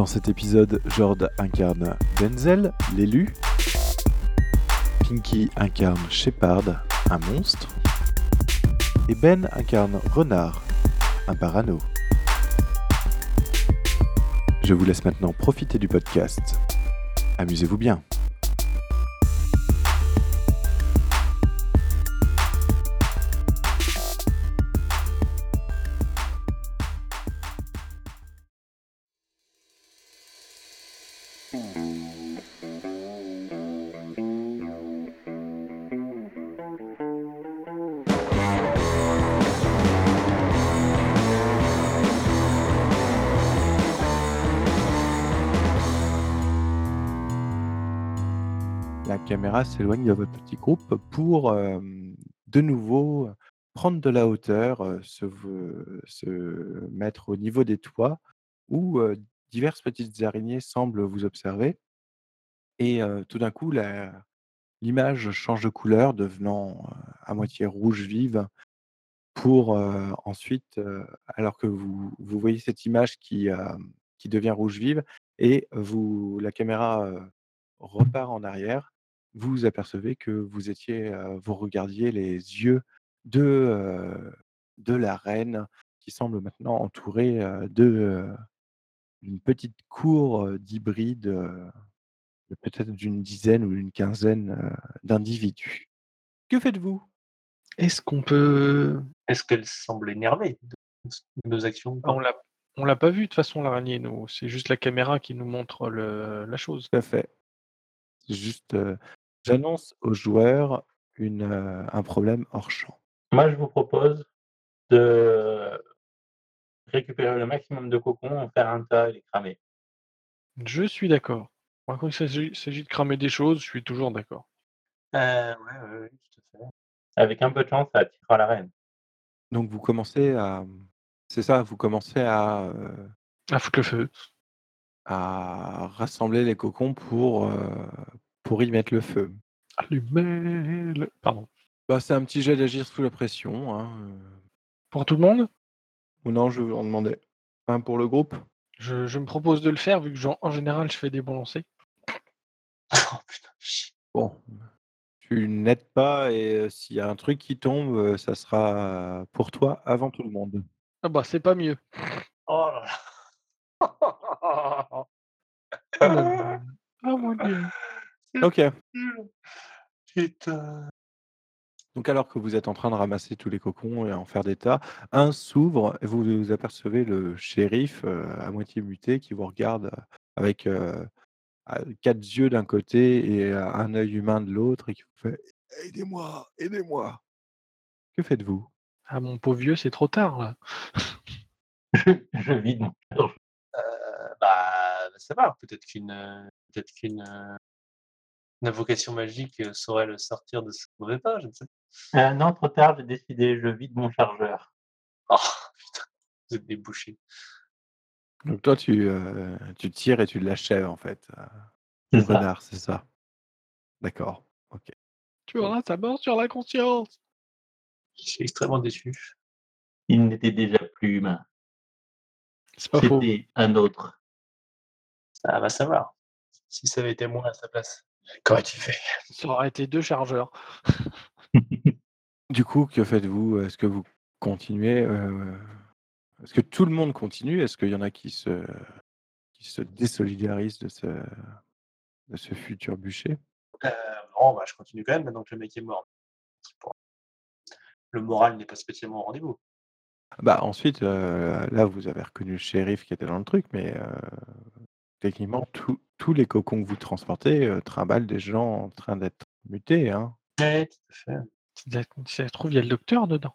Dans cet épisode, Jord incarne Denzel, l'élu. Pinky incarne Shepard, un monstre. Et Ben incarne Renard, un parano. Je vous laisse maintenant profiter du podcast. Amusez-vous bien. S'éloigne de votre petit groupe pour euh, de nouveau prendre de la hauteur, euh, se, mettre au niveau des toits où euh, diverses petites araignées semblent vous observer. Et tout d'un coup, l'image change de couleur, devenant à moitié rouge vive, pour ensuite, alors que vous, vous voyez cette image qui, qui devient rouge vive, et vous, la caméra repart en arrière, vous apercevez que vous étiez, euh, vous regardiez les yeux de, euh, de la reine qui semble maintenant entourée euh, de, euh, d'une petite cour d'hybrides, euh, de peut-être d'une dizaine ou d'une quinzaine euh, d'individus. Que faites-vous? Est-ce qu'on peut. Est-ce qu'elle semble énervée de nos actions pas On l'a, on l'a pas vu de toute façon l'araignée, nous. C'est juste la caméra qui nous montre le... la chose. Tout à fait. C'est juste, euh, j'annonce aux joueurs une, euh, un problème hors champ. Moi, je vous propose de récupérer le maximum de cocons, en faire un tas et les cramer. Je suis d'accord. Moi, quand il s'agit, de cramer des choses, je suis toujours d'accord. Euh, ouais, ouais, ouais, tout à fait. Avec un peu de chance, ça attirera la reine. Donc vous commencez à, c'est ça, vous commencez à, Ah, foutre le feu. à rassembler les cocons pour, euh, pour y mettre le feu. Allumez le... Pardon. Bah, c'est un petit jet d'agir sous la pression. Hein. euh. Pour tout le monde, Ou non, je vous en demandais. Enfin, pour le groupe? Je, je me propose de le faire vu que j'en- en général je fais des bons lancers. Oh putain, chier. Bon. Tu n'aides pas et euh, s'il y a un truc qui tombe, euh, ça sera pour toi avant tout le monde. Ah bah c'est pas mieux. Oh là là. Ah mon dieu. Dieu. Ok. Putain. Donc alors que vous êtes en train de ramasser tous les cocons et en faire des tas, un s'ouvre et vous, vous apercevez le shérif euh, à moitié muté qui vous regarde avec euh, quatre yeux d'un côté et un œil humain de l'autre et qui vous fait Aidez-moi, aidez-moi. Que faites-vous? Ah mon pauvre vieux, c'est trop tard là. Je, je vide mon. Euh, bah, ça va. Peut-être qu'une, peut-être qu'une, une invocation magique euh, saurait le sortir de ce mauvais pas, je ne sais pas. Euh, non, trop tard, j'ai décidé, je vide mon chargeur. Oh putain, vous êtes débouché. Donc toi, tu, euh, tu tires et tu l'achèves en fait. euh, C'est le ça. renard, c'est ça. D'accord. Ok. Tu auras ta mort sur la conscience. Je suis extrêmement déçu. Il n'était déjà plus humain. C'était un autre. Ça va savoir. Si ça avait été moi à sa place, qu'aurais-tu fait Ça aurait été deux chargeurs. Du coup, que faites-vous? Est-ce que vous continuez euh, Est-ce que tout le monde continue? Est-ce qu'il y en a qui se, qui se désolidarisent de ce, de ce futur bûcher? Euh, Non, bah, je continue quand même maintenant que le mec est mort. Le moral n'est pas spécialement au rendez-vous. Bah ensuite, euh, là, vous avez reconnu le shérif qui était dans le truc, mais euh, techniquement, tous- tous les cocons que vous transportez euh, trimballent des gens en train d'être mutés. Hein. Ouais, tout à fait. Si ça si ça se trouve, il y a le docteur dedans.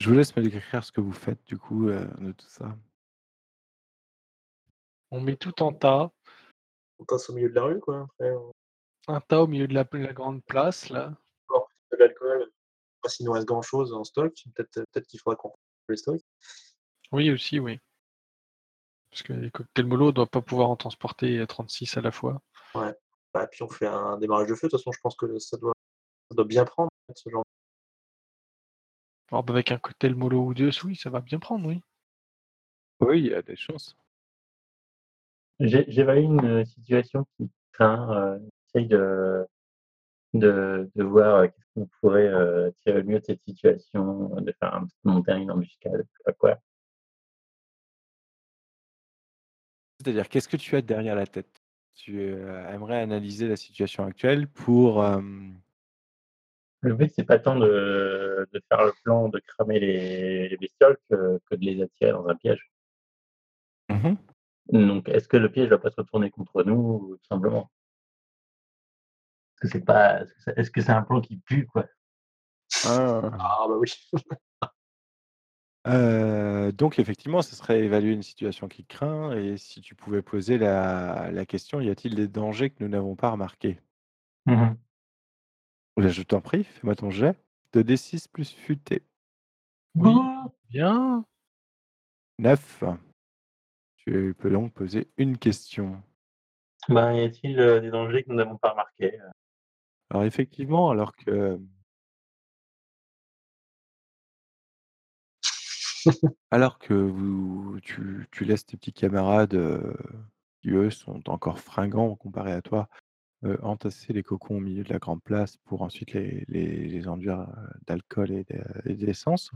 Je vous laisse me décrire ce que vous faites du coup, heu, de tout ça. On met tout en tas. On passe au milieu de la rue, quoi, après on Un tas au milieu de la la grande place là. de l'alcool, pas s'il nous reste grand chose en stock, peut-être peut-être qu'il faudra qu'on les stocks. Oui aussi, oui. Parce que les cocktails mollo, on doit pas pouvoir en transporter, heu, 36 à la fois. Ouais. Bah, puis on fait un démarrage de feu, de toute façon je pense que ça doit ça doit bien prendre ce genre Oh bah, avec un cocktail mollo ou 2, oui, ça va bien prendre, oui. Oui, il y a des chances. J'ai j'évalue une, heu, situation qui craint, heu, j'essaye de de de voir, heu, qu'est-ce qu'on pourrait, tirer le mieux de cette situation, de faire un petit monter une embuscade, je sais pas quoi. C'est-à-dire, qu'est-ce que tu as derrière la tête? Tu, aimerais analyser la situation actuelle pour, hem Le but, c'est pas tant de de faire le plan de cramer les les bestioles que que de les attirer dans un piège. Mmh mh. Donc est-ce que le piège va pas se retourner contre nous, tout simplement? Est-ce que c'est pas est-ce que c'est est-ce que c'est un plan qui pue, quoi? Ah! Ah bah oui. Heu, donc effectivement, ce serait évaluer une situation qui craint et si tu pouvais poser la la question: «Y a-t-il des dangers que nous n'avons pas remarqués?» Mmh mh. Bah, je t'en prie, fais-moi ton jet de D6 plus futé. Oui, bien. 9. Tu peux donc poser une question. Ben, y a-t-il, heu, des dangers que nous n'avons pas remarqués, heu? Alors effectivement, alors que alors que vous tu laisses tes petits camarades, qui eux sont encore fringants comparés à toi, entasser les cocons au milieu de la grande place pour ensuite les enduire, d'alcool et de et d'essence.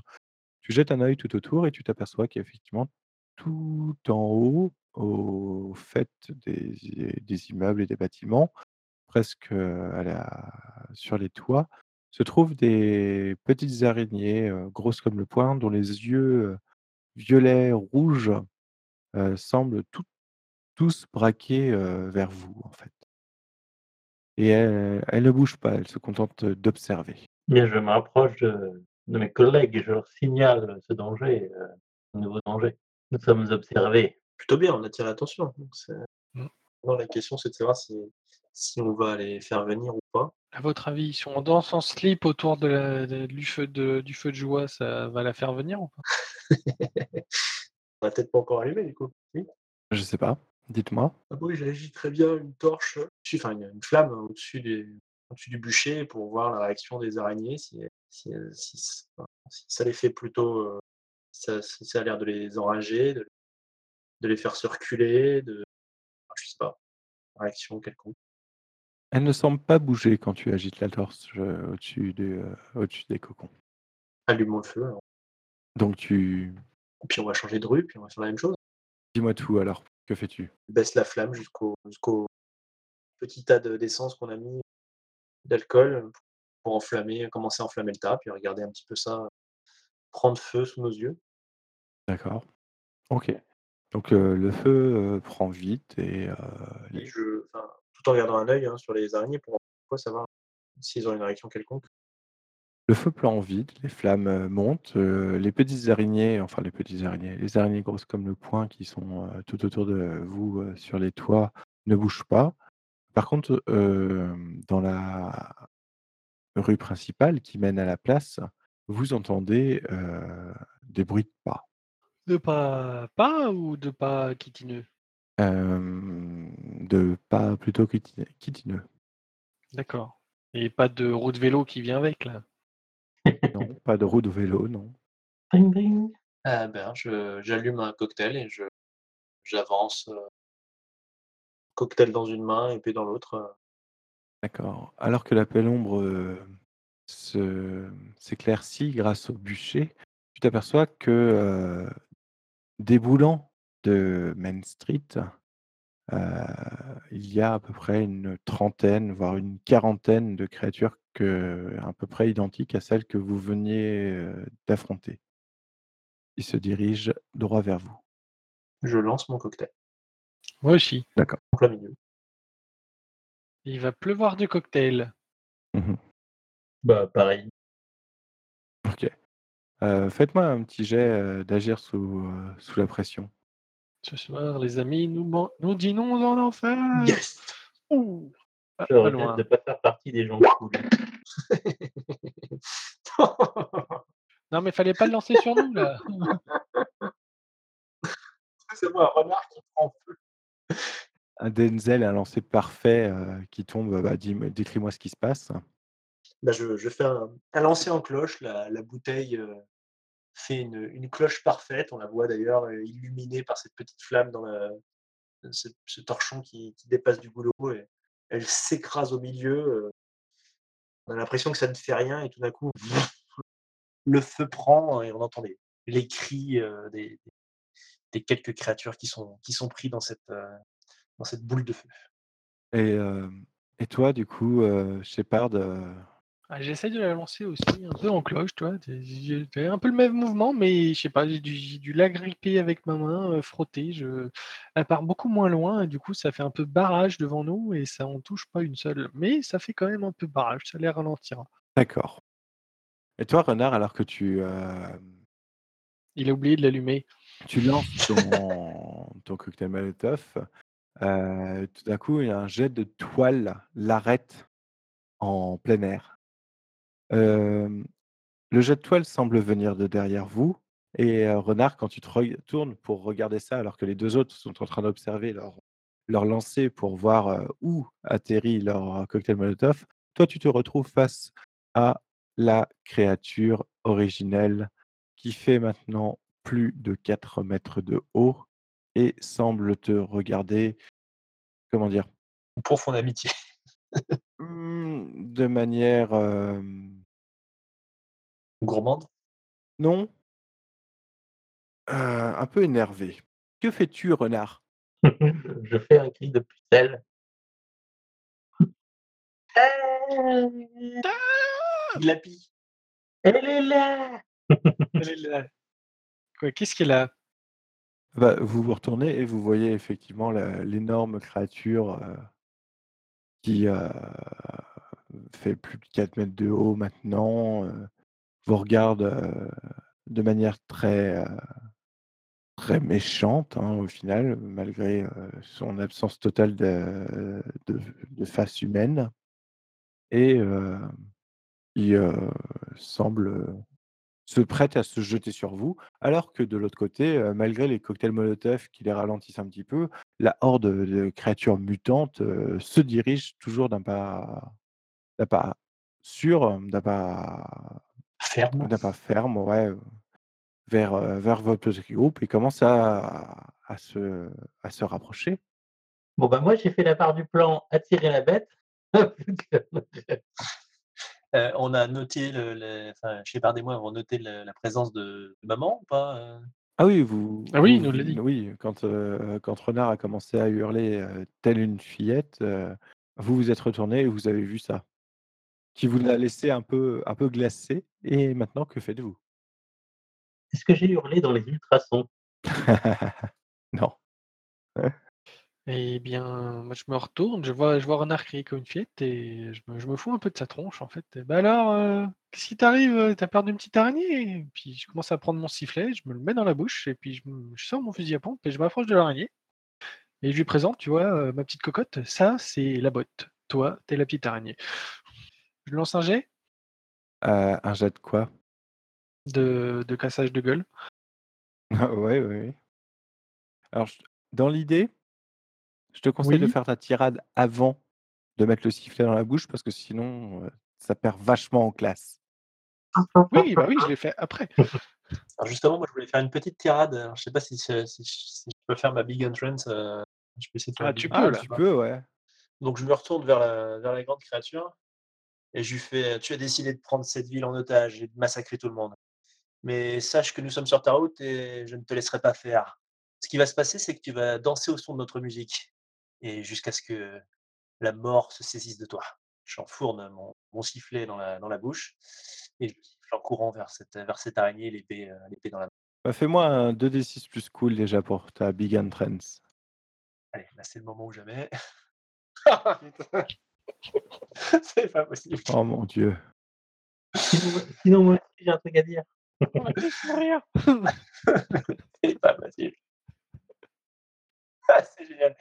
Tu jettes un œil tout autour et tu t'aperçois qu'effectivement, tout en haut, au faîte des immeubles et des bâtiments, presque, sur les toits, se trouvent des petites araignées, heu, grosses comme le poing, dont les yeux, heu, violets rouges, heu, semblent tous tous braqués, vers vous, en fait. Et elles elles ne bougent pas, elles se contentent d'observer. Bien, je me rapproche de de mes collègues et je leur signale ce danger, ce nouveau danger. Nous sommes observés. Plutôt bien, on attire l'attention, donc c'est Mmh. non, la question c'est de savoir si si on va les faire venir ou pas. À votre avis, si on danse en slip autour de la de du feu de du feu de joie, ça va la faire venir ou pas? On va peut-être pas encore allumé du coup, si? Je sais pas, dites-moi? Ah bah oui, j'agiterais bien une torche, enfin une une flamme au-dessus des au-dessus du bûcher pour voir la réaction des araignées, si elles si elles si ç enfin, si ça les fait plutôt, heu, ça si ça a l'air de les enrager, de de les faire se reculer, de enfin, je sais pas, réaction quelconque. Elles ne semblent pas bouger quand tu agites la torche, au-dessus de, heu, au-dessus des cocons. Allumons le feu alors. Donc tu puis on va changer de rue, puis on va faire la même chose. dis-moi tout alors, que fais-tu? Baisse la flamme jusqu'au jusqu'au petit tas de d'essence qu'on a mis, d'alcool, pour enflammer commencer à enflammer le tas, puis regarder un petit peu ça prendre feu sous nos yeux. D'accord. OK. Donc heu, le feu, heu, prend vite et heu, Et les je enfin, tout en gardant un œil, hein, sur les araignées pour savoir s'ils ont une réaction quelconque. le feu prend vite, les flammes, heu, montent, heu, les petites araignées, enfin les petites araignées, les araignées grosses comme le poing qui sont, heu, tout autour de vous, sur les toits, ne bougent pas. Par contre, dans la rue principale qui mène à la place, vous entendez, des bruits de pas. De pas pas ou de pas kitineux? De pas plutôt kitine kitineux. D'accord. Et pas de roue de vélo qui vient avec là? Non, pas de roue de vélo, non. Ding ding. Ah ben, je j'allume un cocktail et je j'avance, heu cocktail dans une main, épée dans l'autre, heu. D'accord. Alors que la pénombre, se s'éclaircit grâce au bûcher, tu t'aperçois que, heu, déboulant de Main Street, il y a à peu près une trentaine, voire une quarantaine de créatures que à peu près identiques à celles que vous veniez, heu, d'affronter. Ils se dirigent droit vers vous. Je lance mon cocktail. Moi aussi. D'accord. En plein milieu. Il va pleuvoir du cocktail. Mmh mh. Bah, pareil. OK. Heu, faites-moi un petit jet, d'agir sous la pression. Ce soir, les amis, nous, dînons en enfer. Yes Ouh. Ah, Je pas regrette loin. de ne pas faire partie des gens cool. Non, mais fallait pas le lancer sur nous, là. C'est moi un renard qui prend feu. Un Denzel, un lancer parfait, heu, qui tombe, bah, décris-moi ce qui se passe. Bah, je, je fais un, un lancer en cloche. La, la bouteille euh, fait une, cloche parfaite. On la voit d'ailleurs euh, illuminée par cette petite flamme dans la, ce, torchon qui, dépasse du goulot. Et elle s'écrase au milieu. euh. on a l'impression que ça ne fait rien et tout d'un coup, le feu prend et on entend les, cris euh, des, quelques créatures qui sont, qui sont pris dans cette, euh, dans cette boule de feu. Et et toi, du coup, heu, Shepard, J'essaie de la lancer aussi, un peu en cloche, tu vois. J'ai- un peu le même mouvement, mais je sais pas, j'ai dû, dû l'agripper avec ma main, euh, frotter. Je... Elle part beaucoup moins loin, et du coup, ça fait un peu barrage devant nous, et ça en touche pas une seule. Mais ça fait quand même un peu barrage, ça les ralentira. d'accord. Et toi, Renard, alors que tu, hem, Il a oublié de l'allumer. tu lances ton ton cocktail Molotov, heu, tout d'un coup, il y a un jet de toile l'arrête en plein air. Le jet de toile semble venir de derrière vous et Renard, quand tu te retournes pour regarder ça, alors que les 2 autres sont en train d'observer leur leur lancer pour voir, où atterrit leur cocktail Molotov, toi, tu te retrouves face à la créature originelle qui fait maintenant plus de 4 mètres de haut et semble te regarder, comment dire? Une profonde amitié. Mmh, de manière, Gourmande? non, heu, un peu énervée. Que fais-tu, renard? je fais un cri de pucelle. Glapi. Elle est là Elle est là. Quoi, Qu'est-ce qu'elle a? Bah, vous vous retournez et vous voyez effectivement la l'énorme créature, heu, qui, heu, fait plus de 4 mètres de haut maintenant, heu, vous regarde, de manière très, très méchante, hein, au final, malgré, son absence totale de face humaine et il, semble, se prête à se jeter sur vous, alors que de l'autre côté, malgré les cocktails Molotov qui les ralentissent un petit peu, la horde, de créatures mutantes, se dirige toujours d'un pas d'un pas sûr, d'un pas Ferme. d'un pas ferme, ouais, heu, vers, heu, vers votre petit groupe et commence à à se à se rapprocher. Bon, bah, moi, j'ai fait la part du plan attirer la bête. Euh, on a noté, le, le- enfin, Shepard et moi avons noté le- la présence de maman ou pas euh? Ah oui, vous Ah oui, vous nous l'a dit. oui, quand, quand Renard a commencé à hurler, telle une fillette, vous vous êtes retourné et vous avez vu ça? Qui vous l'a laissé un peu un peu glacé et maintenant que faites-vous? Est-ce que j'ai hurlé dans les ultrasons Non. Eh bien, moi, je me retourne, je vois, je vois Renard crier comme une fillette et je me, je me fous un peu de sa tronche en fait. Et bah alors, euh, qu'est-ce qui t'arrive? T'as peur d'une petite araignée? Et puis je commence à prendre mon sifflet, je me le mets dans la bouche et puis je sors mon fusil à pompe et je m'approche de l'araignée. Et je lui présente, tu vois, euh, ma petite cocotte, ça c'est la botte. Toi, t'es la petite araignée. Je lance un jet? Heu, un jet de quoi? de, de cassage de gueule. Ouais, oui, oui. Alors je dans l'idée, je te conseille de faire ta tirade avant de mettre le sifflet dans la bouche parce que sinon, heu, ça perd vachement en classe. Oui, bah oui, je l'ai fait après. Alors justement, moi je voulais faire une petite tirade. Alors, je sais pas si, je- si, je- si je peux faire ma big entrance. euh, je peux essayer de faire Ah, une tu big peux, Ah, là. tu peux, ouais. Donc je me retourne vers la, vers la grande créature et je lui fais Tu as décidé de prendre cette ville en otage et de massacrer tout le monde. Mais sache que nous sommes sur ta route et je ne te laisserai pas faire. Ce qui va se passer, c'est que tu vas danser au son de notre musique et jusqu'à ce que la mort se saisisse de toi. J'enfourne mon, mon sifflet dans la, dans la bouche et je en courant vers cette, vers cette araignée, l'épée l'épée dans la main. Bah, fais-moi un 2d6 plus cool déjà pour ta big entrance. Allez, là c'est le moment ou jamais. C'est pas possible. Oh mon Dieu. sinon, moi aussi, j'ai un truc à dire. On va tous mourir. C'est pas possible. Ah, c'est génial.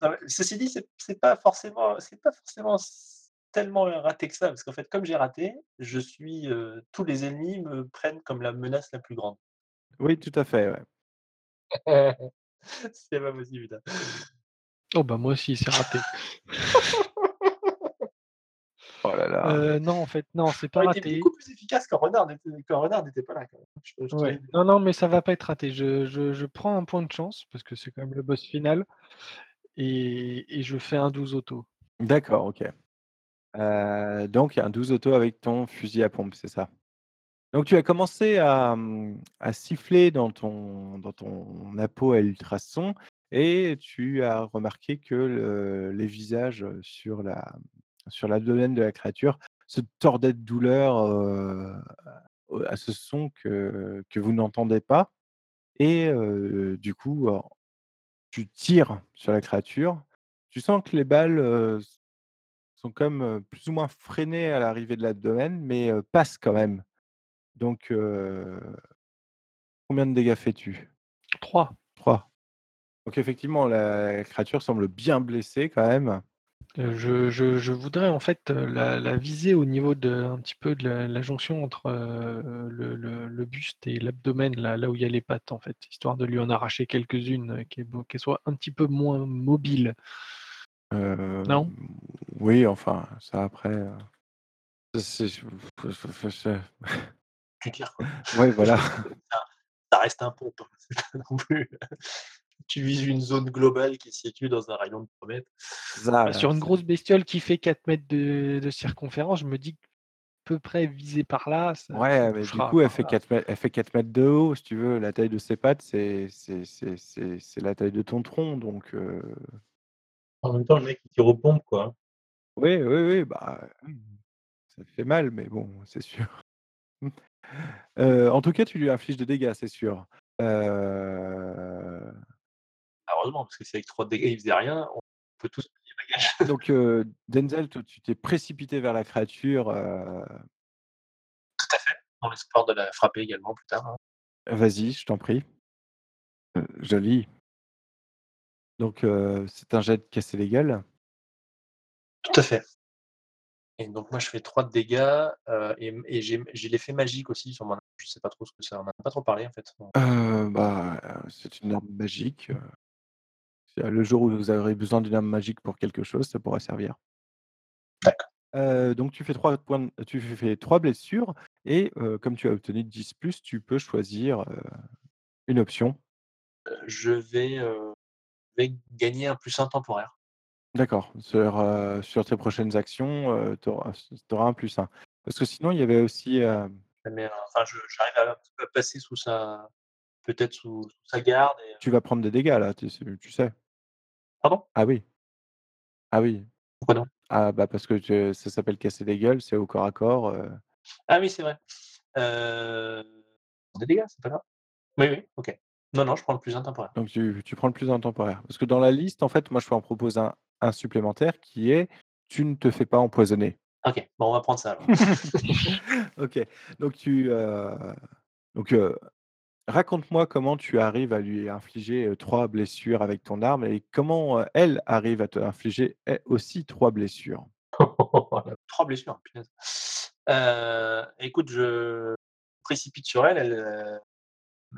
Non, ceci dit, c'est pas forcément c'est pas forcément tellement raté que ça, parce qu'en fait, comme j'ai raté, je suis, heu, tous les ennemis me prennent comme la menace la plus grande. Oui, tout à fait, ouais. C'est pas possible, putain. Oh bah moi aussi, c'est raté. Oh là là. Heu, non, en fait, non, c'est pas raté. beaucoup plus efficace quand Renard n'était quand Renard n'était pas là, quand même. Je je Ouais. trouvais Non, non, mais ça va pas être raté. Je je je prends un point de chance parce que c'est quand même le boss final et et je fais un 12 auto. D'accord, OK. Heu, donc un 12 auto avec ton fusil à pompe, c'est ça? Donc tu as commencé à, à siffler dans ton dans ton appo à ultrasons et tu as remarqué que le les visages, sur la sur l'abdomen de la créature se tordaient de douleur, à ce son que que vous n'entendez pas et du coup, tu tires sur la créature. Tu sens que les balles, sont comme, plus ou moins freinées à l'arrivée de l'abdomen, mais passent quand même. Donc combien de dégâts fais-tu? 3. 3. Donc effectivement, la créature semble bien blessée quand même. Heu, je je je voudrais en fait, heu, la la viser au niveau de un petit peu de la la jonction entre, heu, le le le buste et l'abdomen, là là où il y a les pattes en fait, histoire de lui en arracher quelques-unes, heu, qu'elle bon qu'elle soit un petit peu moins mobile. Hem, Non? oui, enfin, ça après, heu, c'est quoi. ouais, voilà. Ça reste un pompe, hein, c'est pas non plus tu vises une zone globale qui se situe dans un rayon de 3 mètres. Ça, Bah, sur une grosse bestiole qui fait 4 mètres de de circonférence, je me dis qu'à peu près viser par là, ça ça ouais, mais du coup, elle fait là. 4 mètres elle fait 4 mètres de haut, si tu veux. La taille de ses pattes, c'est c'est c'est c'est c'est la taille de ton tronc, donc heu, En même temps, le mec, il tire aux pompes, quoi. oui, oui, oui, bah, ça fait mal, mais bon, c'est sûr. Heu, en tout cas, tu lui infliges des dégâts, c'est sûr. Heu Parce que si avec 3 dégâts, il faisait rien, on peut tous payer bagage. Donc, Denzel, tu t'es précipité vers la créature, Tout à fait, dans l'espoir de la frapper également plus tard, hein. vas-y, je t'en prie. Joli. Donc, c'est un jet de casser les gueules. Tout à fait et donc moi je fais 3 de dégâts, et et j'ai l'effet magique aussi sur mon arme. Je sais pas trop ce que c'est, on en a pas trop parlé en fait. Bah, c'est une arme magique, le jour où vous aurez besoin d'une arme magique pour quelque chose, ça pourra servir. D'accord. Donc tu fais 3 points tu fais 3 blessures et comme tu as obtenu 10 plus, tu peux choisir, une option. Je vais, gagner un plus 1 temporaire. D'accord, sur, sur tes prochaines actions, tu auras un plus 1. Parce que sinon, il y avait aussi, Mais, enfin je j'arrive à un à passer sous sa peut-être sous sous sa garde et Tu vas prendre des dégâts là, tu sais? Pardon? Ah oui, ah oui. Pourquoi non? Ah bah, parce que ça s'appelle casser des gueules, c'est au corps à corps, heu, Ah oui, c'est vrai. Heu, des dégâts, c'est pas grave. Oui, oui, OK. Non, non, je prends le plus 1 temporaire. donc tu tu prends le plus un temporaire. Parce que dans la liste, en fait, moi, je peux en proposer un un supplémentaire qui est: «Tu ne te fais pas empoisonner». OK, bon on va prendre ça alors. OK, donc tu, heu, donc heu, raconte-moi comment tu arrives à lui infliger, 3 blessures avec ton arme et comment, elle arrive à te infliger, aussi 3 blessures? 3 blessures, punaise. Écoute, je précipite sur elle, elle, heu,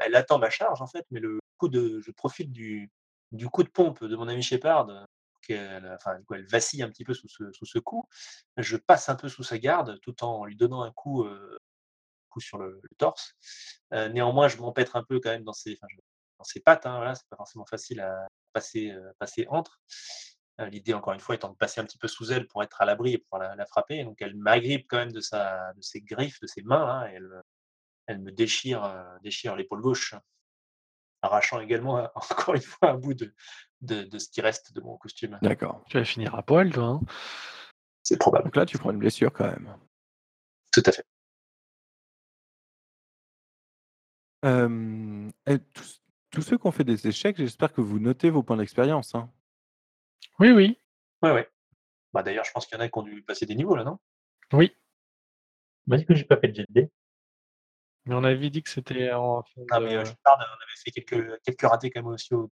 elle attend ma charge en fait, mais le coup de je profite du du coup de pompe de mon ami Shepard, enfin, du coup, elle vacille un petit peu sous ce sous ce coup. Je passe un peu sous sa garde, tout en lui donnant un coup, coup sur le le torse. Néanmoins, je m'empêtre un peu quand même dans ses enfin, je dans ses pattes, hein, voilà, c'est pas forcément facile à passer, entre. L'idée encore une fois étant de passer un petit peu sous elle pour être à l'abri et pouvoir la la frapper. Donc elle m'agrippe quand même de sa de ses griffes, de ses mains et elle me elle me déchire, déchire l'épaule gauche, arrachant également, heu, encore une fois un bout de de de ce qui reste de mon costume. D'accord. Tu vas finir à poil toi, hein? C'est probable. Donc là, tu prends une blessure quand même. Tout à fait. Hem et tous tous ceux qui ont fait des échecs, j'espère que vous notez vos points d'expérience, hein? Oui, oui, Ouais, ouais. Bah, d'ailleurs, je pense qu'il y en a qui ont dû passer des niveaux là, non? oui. Moi, du coup, j'ai pas fait de jet de dés. Mais on avait dit que c'était en fin Ah mais, heu, de Shepard, on avait fait quelques quelques ratés quand même aussi au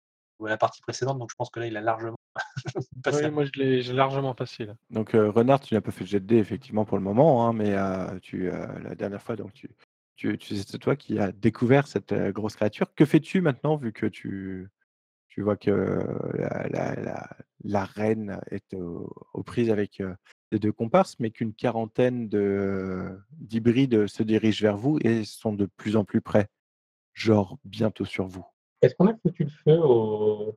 à la partie précédente, donc je pense que là, il a largement passé oui, à moi je l'ai j'ai largement passé là. Donc, heu, Renard, tu n'as pas fait de jet de dés effectivement pour le moment, hein, mais, heu, tu, heu, la dernière fois donc tu tu tu c'est toi qui as découvert cette, grosse créature. Que fais-tu maintenant vu que tu tu vois que la la la la reine est aux aux prises avec, les 2 comparses, mais qu'une quarantaine de d'hybrides se dirigent vers vous et sont de plus en plus près, genre bientôt sur vous? Est-ce qu'on a foutu le feu au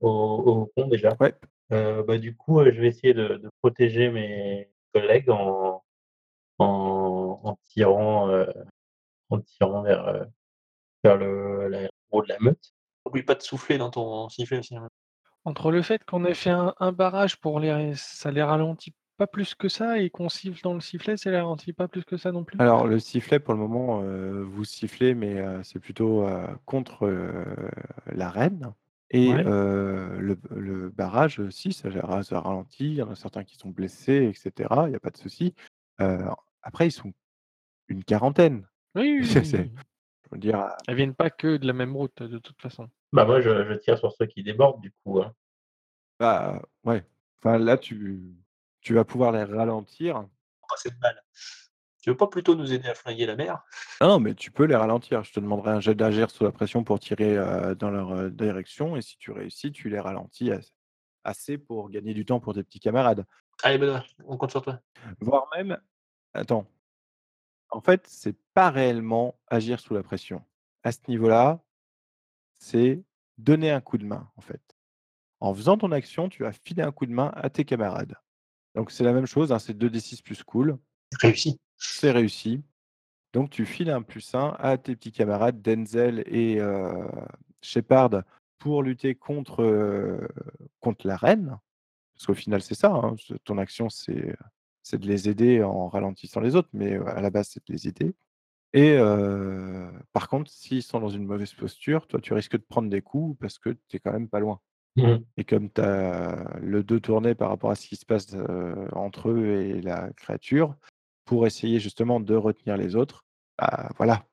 au au pont déjà? Ouais. Heu, bah, du coup, je vais essayer de de protéger mes collègues en en en tirant, en tirant vers, heu, vers le l'aérodrome de la meute. Oublie pas de souffler dans ton sifflet aussi, hein. Entre le fait qu'on ait fait un un barrage pour les ça les ralentit pas plus que ça et qu'on siffle dans le sifflet, ça les ralentit pas plus que ça non plus? Alors le sifflet pour le moment, heu, vous sifflez mais, heu, c'est plutôt, contre, la reine et Ouais. le le barrage aussi ça ça ralentit, il y en a certains qui sont blessés et cetera, il y a pas de souci. Après ils sont une quarantaine. Oui, oui, C'est oui, c'est oui. je veux dire, heu Elles viennent pas que de la même route de toute façon. Bah, moi, je je tire sur ceux qui débordent du coup, hein. bah, ouais, enfin là tu tu vas pouvoir les ralentir. Passer de balle. Tu veux pas plutôt nous aider à flinguer la mer? Non, non, mais tu peux les ralentir. Je te demanderai un jet d'agir sous la pression pour tirer, heu, dans leur, heu, direction et si tu réussis, tu les ralentis ass assez pour gagner du temps pour tes petits camarades. Allez Benoît, on compte sur toi. Voire même attends, en fait, c'est pas réellement agir sous la pression. À ce niveau-là, c'est donner un coup de main, en fait. En faisant ton action, tu vas filer un coup de main à tes camarades. Donc c'est la même chose, hein, c'est 2d6 plus cool, Réussi. c'est réussi. Donc tu files un +1 à tes petits camarades Denzel et Shepard pour lutter contre, la reine. Parce qu'au final, c'est ça, hein, ton action, c'est, c'est de les aider en ralentissant les autres, mais, à la base, c'est de les aider et par contre, s'ils sont dans une mauvaise posture, toi, tu risques de prendre des coups parce que tu es quand même pas loin Mmh et comme tu as le dos tourné par rapport à ce qui se passe, entre eux et la créature, pour essayer justement de retenir les autres, bah, voilà.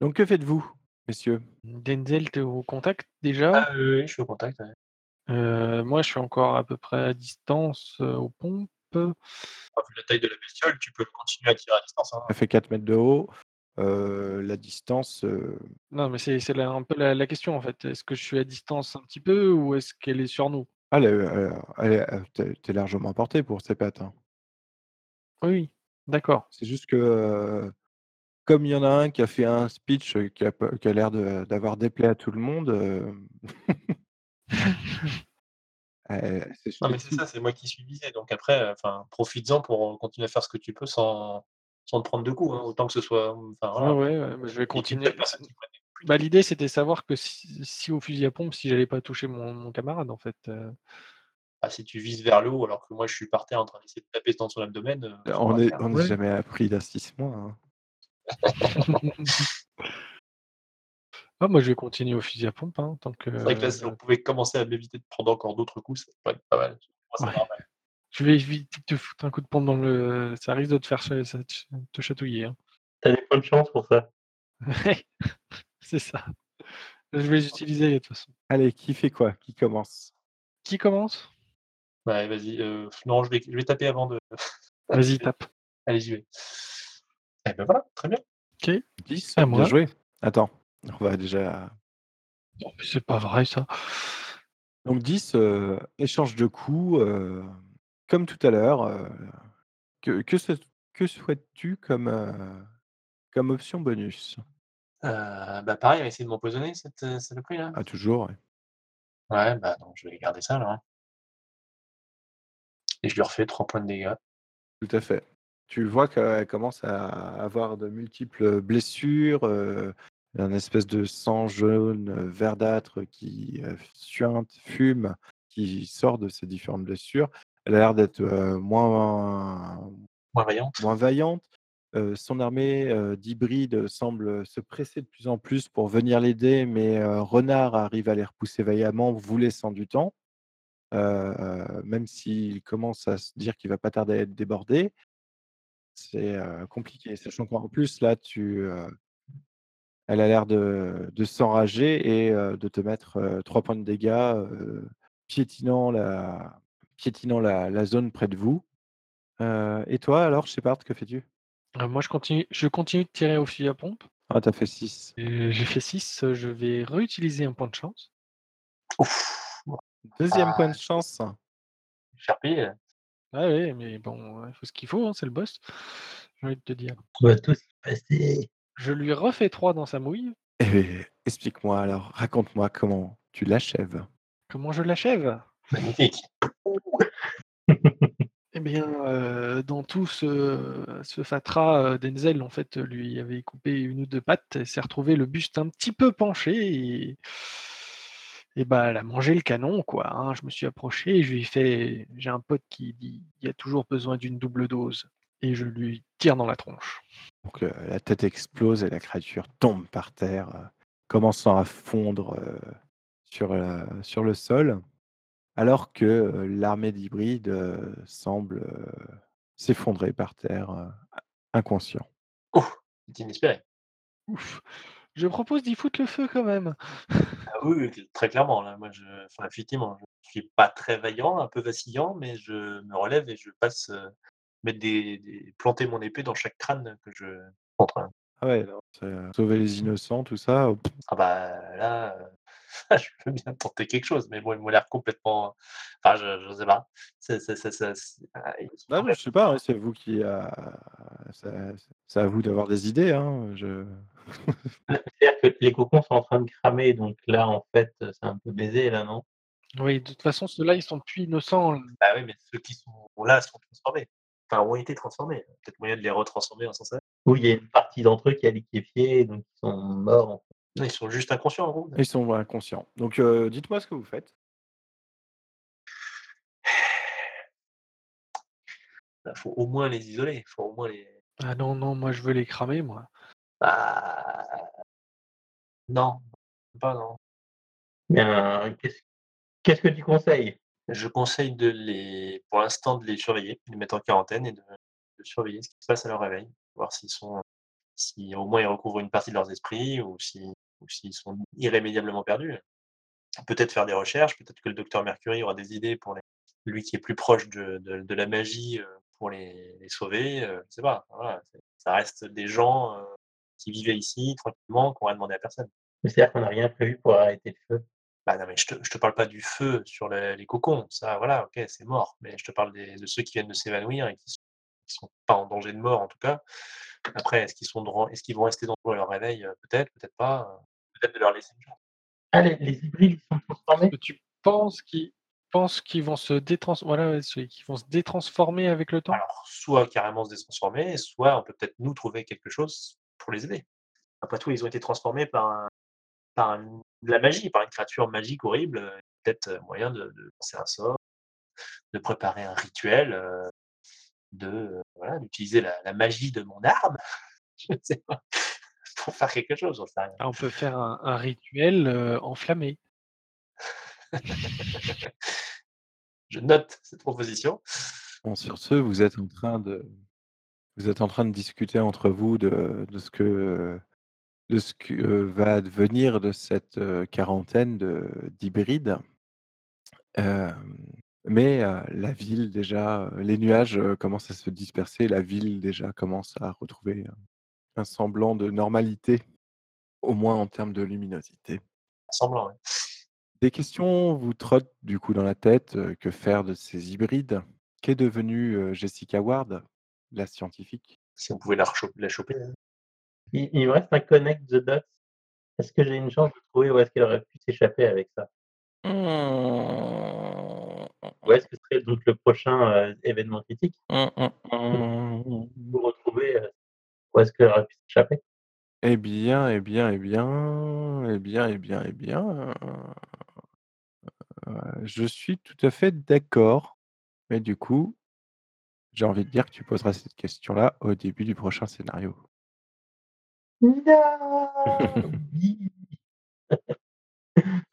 Donc que faites-vous, messieurs? Denzel, tu es au contact déjà? Ah oui, je suis au contact, ouais. Moi je suis encore à peu près à distance, aux pompes. Ah, vu la taille de la bestiole, tu peux continuer à tirer à distance, hein. Ça fait 4 mètres de haut, heu, la distance, heu, Non, mais c'est un peu la la question en fait. Est-ce que je suis à distance un petit peu ou est-ce qu'elle est sur nous? ah, elle est, heu, elle est, heu, tu es tu es largement à portée pour ces pattes, hein. Oui, d'accord. C'est juste que, comme il y en a un qui a fait un speech, qui a pe qui a l'air d'avoir déplait à tout le monde, c'est Non, mais c'est ça, c'est moi qui suis visé, donc après, heu, enfin, profites-en pour, heu, continuer à faire ce que tu peux sans sans te prendre de coups, hein. Autant que ce soit, mmh, Ouais, voilà, ouais, bah, je vais continuer. Bah, l'idée c'était savoir que si si au fusil à pompe, si j'allais pas toucher mon mon camarade en fait. Ah, si tu vises vers le haut alors que moi je suis par terre en train d'essayer de taper dans son abdomen, va on Ouais. jamais 6 mois, hein. Ah moi je vais continuer au fusil à pompe, hein, tant que C'est vrai que là, si on pouvait commencer à m'éviter de prendre encore d'autres coups, ça pourrait être pas mal. Moi, ouais. Je vais éviter de te foutre un coup de pompe dans le ça risque de te faire ça te chatouiller, hein. Tu des points de chance pour ça. C'est ça. Je vais les utiliser de toute façon. Allez, qui fait quoi? Qui commence? Qui commence? Ouais, vas-y, heu, non, je vais je vais taper avant de Vas-y tape. allez, j'y vais. Et ben voilà, très bien. OK, 10, à bien joué. Attends, on va déjà Oh mais c'est pas vrai ça. donc 10, heu, échange de coups, heu, comme tout à l'heure, heu, que que souhaites-tu comme, comme option bonus? Bah, pareil, elle va essayer de m'empoisonner cette, heu, saloperie-là? Ah toujours, ouais, Ouais, bah, non, je vais garder ça alors, hein. Et je lui refais 3 points de dégâts. tout à fait. Tu vois qu'elle commence à avoir de multiples blessures, un espèce de sang jaune, heu, verdâtre qui, heu, suinte, fume, qui sort de ces différentes blessures. Elle a l'air d'être, heu, moins Moins vaillante. moins vaillante. Heu, son armée, d'hybrides semble se presser de plus en plus pour venir l'aider, mais Renard arrive à les repousser vaillamment, vous laissant du temps. Même s'il commence à se dire qu'il va pas tarder à être débordé. C'est, compliqué, sachant qu'en plus là tu, elle a l'air de de s'enrager et heu, de te mettre, heu, 3 points de dégâts, heu, piétinant la piétinant la la zone près de vous. Et toi alors Shepard, que fais-tu? Moi je continue je continue de tirer au fusil à pompe Ah, tu as fait 6. et j'ai fait 6, heu, je vais réutiliser un point de chance. Ouf! 2e point Ah. de chance. Cher payé, là. Ah oui, mais bon, il faut ce qu'il faut, hein, c'est le boss, j'ai envie de te dire. On va tous passer. Je lui refais 3 dans sa mouille. Eh explique-moi alors, raconte-moi comment tu l'achèves? Comment je l'achève? Magnifique. Eh bien, heu, dans tout ce ce fatras, heu, Denzel en fait, lui avait coupé 1 ou 2 pattes et s'est retrouvé le buste un petit peu penché et et bah, elle a mangé le canon quoi, hein. Je me suis approché et je lui ai fait j'ai un pote qui dit: «Il y a toujours besoin d'une double dose» et je lui tire dans la tronche. Donc la tête explose et la créature tombe par terre, commençant à fondre, sur, sur le sol. Alors que, l'armée d'hybrides, semble, s'effondrer par terre, inconscient. Ouf! C'est inespéré. Ouf! Je propose d'y foutre le feu quand même. Ah oui, très clairement là, moi je enfin effectivement, je suis pas très vaillant, un peu vacillant, mais je me relève et je passe, mettre des des planter mon épée dans chaque crâne que je rencontre. Ah ouais, heu, sauver les innocents, tout ça, oh Ah bah là, heu, je veux bien tenter quelque chose, mais bon, ils m'ont l'air complètement enfin je je sais pas. C'est c'est ah Bah non, je sais pas, hein, c'est vous qui a c'est c'est à vous d'avoir des idées, hein, je C'est-à-dire que les cocons sont en train de cramer, donc là, en fait, c'est un peu baisé là, non? Oui, de toute façon ceux-là, ils sont plus innocents. Bah oui, mais ceux qui sont là sont transformés. Enfin, ont été transformés. Peut-être moyen de les retransformer en Sansa? Oui, il y a une partie d'entre eux qui a liquéfié, donc ils sont morts, en fait. Non, ils sont juste inconscients en gros? Ils sont inconscients. Donc heu, dites-moi ce que vous faites. Bah, faut au moins les isoler, faut au moins les Ah non, non, moi je veux les cramer moi. bah non, pas non. Bien, qu'est-ce qu'est-ce que tu conseilles? Je conseille de les pour l'instant de les surveiller, de les mettre en quarantaine et de de surveiller ce qui se passe à leur réveil. Voir s'ils sont si au moins ils recouvrent une partie de leurs esprits ou si s'ils sont irrémédiablement perdus. Peut-être faire des recherches, peut-être que le docteur Mercury aura des idées pour les lui qui est plus proche de de de la magie, heu, pour les les sauver, heu, je sais pas, voilà, ça reste des gens, heu, qui vivaient ici tranquillement, qui ont rien demandé à personne. C'est-à-dire qu'on n'a rien prévu pour arrêter le feu? Bah non, mais je te je te parle pas du feu sur le les cocons, ça voilà, OK, c'est mort, mais je te parle des de ceux qui viennent de s'évanouir et qui sont qui sont pas en danger de mort en tout cas. Après est-ce qu'ils est-ce qu'ils vont rester dangereux à leur réveil? Heu, peut-être, peut-être pas, heu, peut-être de leur laisser une chance. Ah les les hybrides, ils sont transformés? Tu penses qu'ils qu'ils vont se détrans voilà, qu'ils vont se détransformer avec le temps? Alors, soit carrément se détransformer, soit on peut peut-être nous trouver quelque chose pour les aider. Après tout, ils ont été transformés par un par un de la magie, par une créature magique horrible, heu, peut-être, heu, moyen de de lancer un sort, de préparer un rituel, heu, de, voilà, d'utiliser la la magie de mon arme, je ne sais pas, pour faire quelque chose, j'en sais rien. Ah, on peut faire un un rituel, enflammé. Je note cette proposition. Bon, sur ce, vous êtes en train de vous êtes en train de discuter entre vous de de ce que de ce que va advenir de cette, heu, quarantaine de d'hybrides. Mais heu, la ville déjà, les nuages, commencent à se disperser, la ville déjà commence à retrouver un un semblant de normalité, au moins en termes de luminosité. Semblant, ouais. Des questions vous trottent du coup dans la tête, que faire de ces hybrides? Qu'est devenue, Jessica Ward, la scientifique? Si on pouvait la recho la choper, hein. Il il me reste un connect the dots. Est-ce que j'ai une chance de trouver où est-ce qu'elle aurait pu s'échapper avec ça? Où est-ce que serait donc le prochain, heu, événement critique? Pour retrouver, heu, où est-ce qu'elle aurait pu s'échapper? Eh bien eh bien eh bien eh bien eh bien eh bien, heu, je suis tout à fait d'accord. Mais du coup j'ai envie de dire que tu poseras cette question-là au début du prochain scénario. Non! Oui!